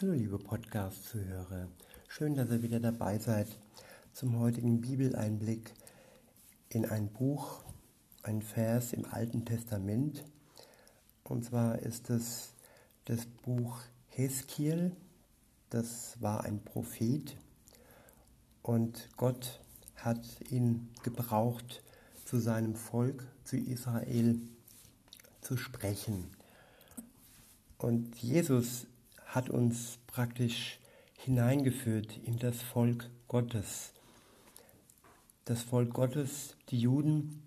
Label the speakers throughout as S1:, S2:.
S1: Hallo liebe Podcast-Zuhörer, schön, dass ihr wieder dabei seid zum heutigen Bibeleinblick in ein Buch, ein Vers im Alten Testament. Und zwar ist es das Buch Heskiel, das war ein Prophet und Gott hat ihn gebraucht, zu seinem Volk, zu Israel zu sprechen. Und Jesus hat uns praktisch hineingeführt in das Volk Gottes. Das Volk Gottes, die Juden,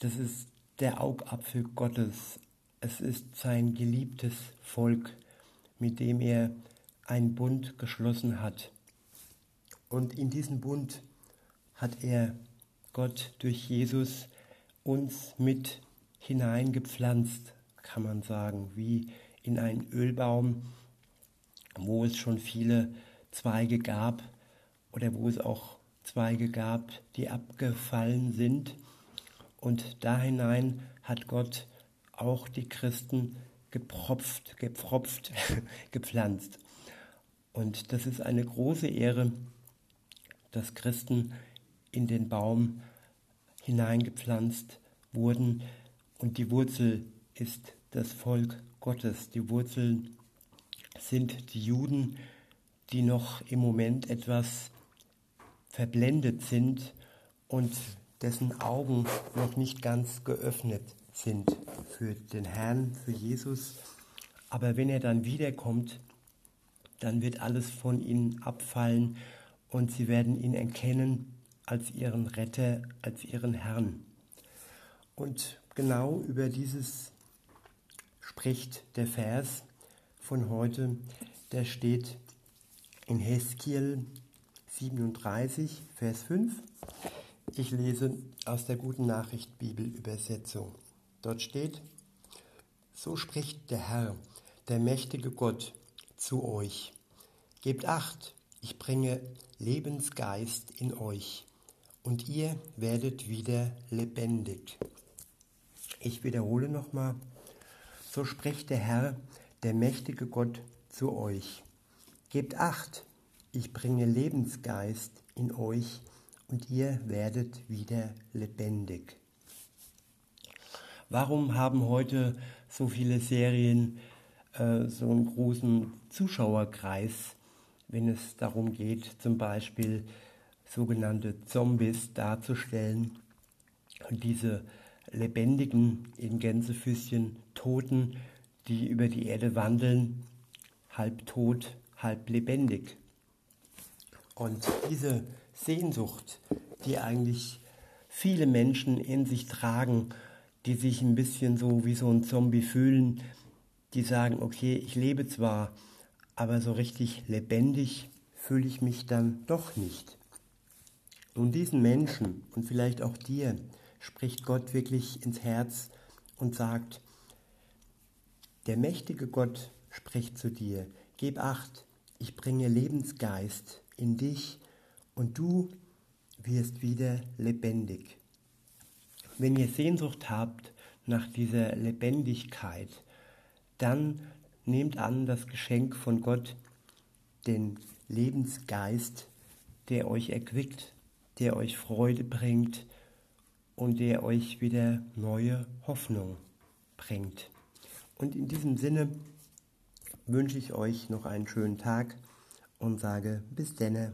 S1: das ist der Augapfel Gottes. Es ist sein geliebtes Volk, mit dem er einen Bund geschlossen hat. Und in diesen Bund hat er Gott durch Jesus uns mit hineingepflanzt, kann man sagen, wie in einen Ölbaum, wo es schon viele Zweige gab oder wo es auch Zweige gab, die abgefallen sind. Und da hinein hat Gott auch die Christen gepropft, gepfropft, gepflanzt. Und das ist eine große Ehre, dass Christen in den Baum hineingepflanzt wurden und die Wurzel ist das Volk Gottes. Die Wurzeln sind die Juden, die noch im Moment etwas verblendet sind und dessen Augen noch nicht ganz geöffnet sind für den Herrn, für Jesus. Aber wenn er dann wiederkommt, dann wird alles von ihnen abfallen und sie werden ihn erkennen als ihren Retter, als ihren Herrn. Und genau über dieses spricht der Vers von heute, der steht in Heskiel 37, Vers 5. Ich lese aus der Guten Nachricht Bibelübersetzung. Dort steht, so spricht der Herr, der mächtige Gott, zu euch. Gebt acht, ich bringe Lebensgeist in euch, und ihr werdet wieder lebendig. Ich wiederhole nochmal, so spricht der Herr, der mächtige Gott, zu euch. Gebt acht, ich bringe Lebensgeist in euch und ihr werdet wieder lebendig. Warum haben heute so viele Serien äh, so einen großen Zuschauerkreis, wenn es darum geht, zum Beispiel sogenannte Zombies darzustellen und diese lebendigen, in Gänsefüßchen Toten, die über die Erde wandeln, halb tot, halb lebendig. Und diese Sehnsucht, die eigentlich viele Menschen in sich tragen, die sich ein bisschen so wie so ein Zombie fühlen, die sagen, okay, ich lebe zwar, aber so richtig lebendig fühle ich mich dann doch nicht. Und diesen Menschen und vielleicht auch dir spricht Gott wirklich ins Herz und sagt, der mächtige Gott spricht zu dir, gib acht, ich bringe Lebensgeist in dich und du wirst wieder lebendig. Wenn ihr Sehnsucht habt nach dieser Lebendigkeit, dann nehmt an das Geschenk von Gott, den Lebensgeist, der euch erquickt, der euch Freude bringt, und der euch wieder neue Hoffnung bringt. Und in diesem Sinne wünsche ich euch noch einen schönen Tag und sage bis denne.